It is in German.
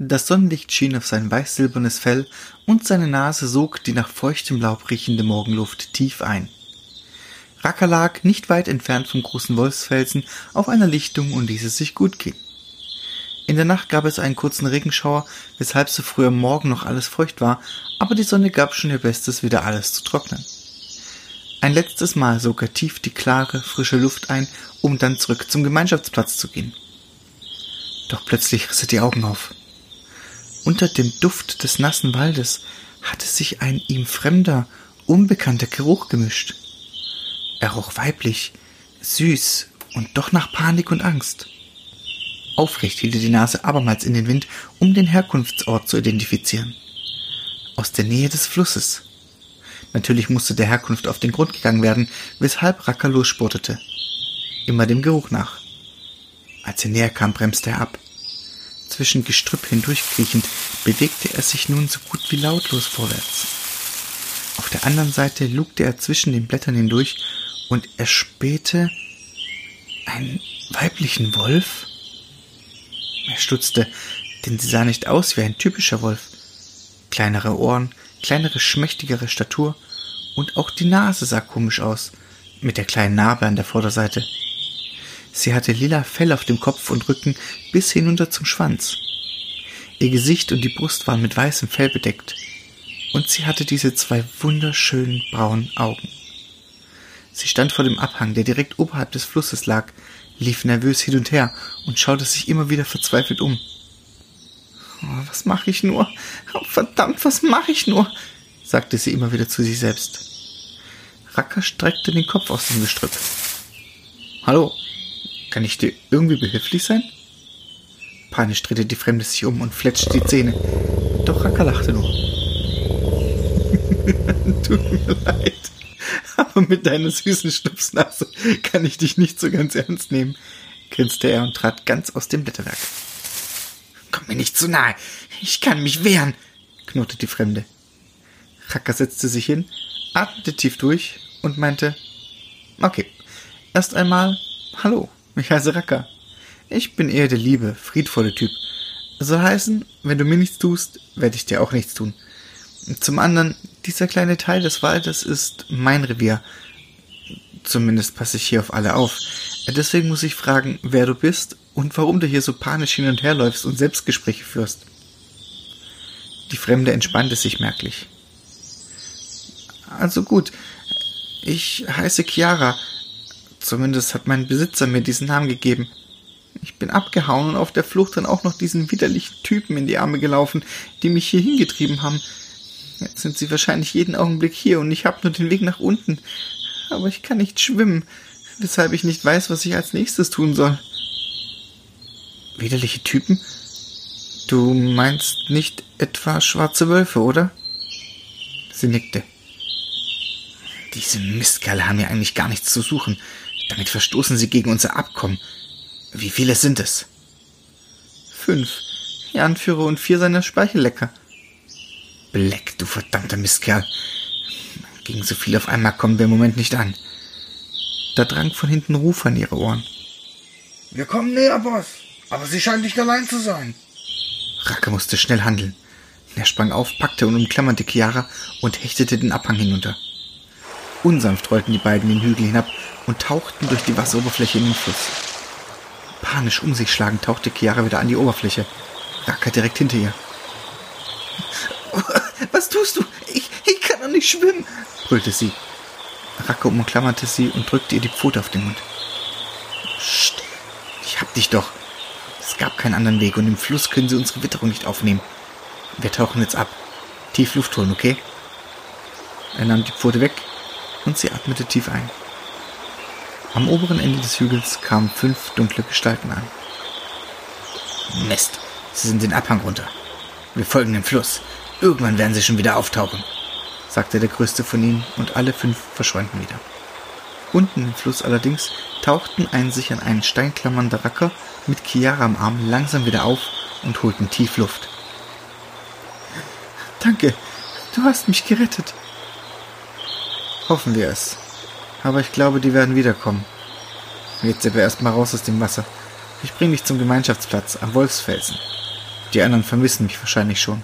Das Sonnenlicht schien auf sein weiß-silbernes Fell und seine Nase sog die nach feuchtem Laub riechende Morgenluft tief ein. Racker lag nicht weit entfernt vom großen Wolfsfelsen auf einer Lichtung und ließ es sich gut gehen. In der Nacht gab es einen kurzen Regenschauer, weshalb so früh am Morgen noch alles feucht war, aber die Sonne gab schon ihr Bestes, wieder alles zu trocknen. Ein letztes Mal sog er tief die klare, frische Luft ein, um dann zurück zum Gemeinschaftsplatz zu gehen. Doch plötzlich riss er die Augen auf. Unter dem Duft des nassen Waldes hatte sich ein ihm fremder, unbekannter Geruch gemischt. Er roch weiblich, süß und doch nach Panik und Angst. Aufrecht hielt er die Nase abermals in den Wind, um den Herkunftsort zu identifizieren. Aus der Nähe des Flusses. Natürlich musste der Herkunft auf den Grund gegangen werden, weshalb Racker losspurtete. Immer dem Geruch nach. Als er näher kam, bremste er ab. Zwischen Gestrüpp hindurchkriechend bewegte er sich nun so gut wie lautlos vorwärts. Auf der anderen Seite lugte er zwischen den Blättern hindurch und erspähte einen weiblichen Wolf? Er stutzte, denn sie sah nicht aus wie ein typischer Wolf. Kleinere Ohren, kleinere, schmächtigere Statur und auch die Nase sah komisch aus, mit der kleinen Narbe an der Vorderseite. Sie hatte lila Fell auf dem Kopf und Rücken bis hinunter zum Schwanz. Ihr Gesicht und die Brust waren mit weißem Fell bedeckt, und sie hatte diese zwei wunderschönen braunen Augen. Sie stand vor dem Abhang, der direkt oberhalb des Flusses lag, lief nervös hin und her und schaute sich immer wieder verzweifelt um. Oh, was mache ich nur? Oh, verdammt, was mache ich nur? sagte sie immer wieder zu sich selbst. Racker streckte den Kopf aus dem Gestrüpp. Hallo, kann ich dir irgendwie behilflich sein? Panisch drehte die Fremde sich um und fletschte die Zähne. Doch Racker lachte nur. Tut mir leid aber mit deiner süßen Schnupsnase kann ich dich nicht so ganz ernst nehmen, grinste er und trat ganz aus dem Blätterwerk. Komm mir nicht zu nahe, ich kann mich wehren, knurrte die Fremde. Raka setzte sich hin, atmete tief durch und meinte, okay, erst einmal, hallo, ich heiße Raka. Ich bin eher der liebe, friedvolle Typ. Soll heißen, wenn du mir nichts tust, werde ich dir auch nichts tun. Zum anderen, dieser kleine Teil des Waldes ist mein Revier. Zumindest passe ich hier auf alle auf. Deswegen muss ich fragen, wer du bist und warum du hier so panisch hin und her läufst und Selbstgespräche führst. Die Fremde entspannte sich merklich. Also gut, ich heiße Chiara. Zumindest hat mein Besitzer mir diesen Namen gegeben. Ich bin abgehauen und auf der Flucht dann auch noch diesen widerlichen Typen in die Arme gelaufen, die mich hier hingetrieben haben. Jetzt sind sie wahrscheinlich jeden Augenblick hier und ich habe nur den Weg nach unten. Aber ich kann nicht schwimmen, weshalb ich nicht weiß, was ich als nächstes tun soll. Widerliche Typen? Du meinst nicht etwa schwarze Wölfe, oder? Sie nickte. Diese Mistkerle haben hier eigentlich gar nichts zu suchen. Damit verstoßen sie gegen unser Abkommen. Wie viele sind es? Fünf. Ihr Anführer und vier seiner Speichellecker. Black, du verdammter Mistkerl. Gegen so viel auf einmal kommen wir im Moment nicht an. Da drang von hinten Ruf an ihre Ohren. Wir kommen näher, Boss. Aber sie scheint nicht allein zu sein. Racke musste schnell handeln. Er sprang auf, packte und umklammerte Chiara und hechtete den Abhang hinunter. Unsanft rollten die beiden den Hügel hinab und tauchten durch die Wasseroberfläche in den Fluss. Panisch um sich schlagend tauchte Chiara wieder an die Oberfläche. Racke direkt hinter ihr. Was tust du? Ich, ich kann doch nicht schwimmen, brüllte sie. Racke umklammerte sie und drückte ihr die Pfote auf den Mund. Psst, ich hab dich doch. Es gab keinen anderen Weg und im Fluss können sie unsere Witterung nicht aufnehmen. Wir tauchen jetzt ab. Tief Luft holen, okay? Er nahm die Pfote weg und sie atmete tief ein. Am oberen Ende des Hügels kamen fünf dunkle Gestalten an. Mist, sie sind den Abhang runter. Wir folgen dem Fluss. Irgendwann werden sie schon wieder auftauchen, sagte der größte von ihnen, und alle fünf verschwanden wieder. Unten im Fluss allerdings tauchten ein sich an einen Stein klammernder Racker mit Chiara am Arm langsam wieder auf und holten tief Luft. Danke, du hast mich gerettet. Hoffen wir es. Aber ich glaube, die werden wiederkommen. Jetzt aber erstmal raus aus dem Wasser. Ich bring dich zum Gemeinschaftsplatz am Wolfsfelsen. Die anderen vermissen mich wahrscheinlich schon.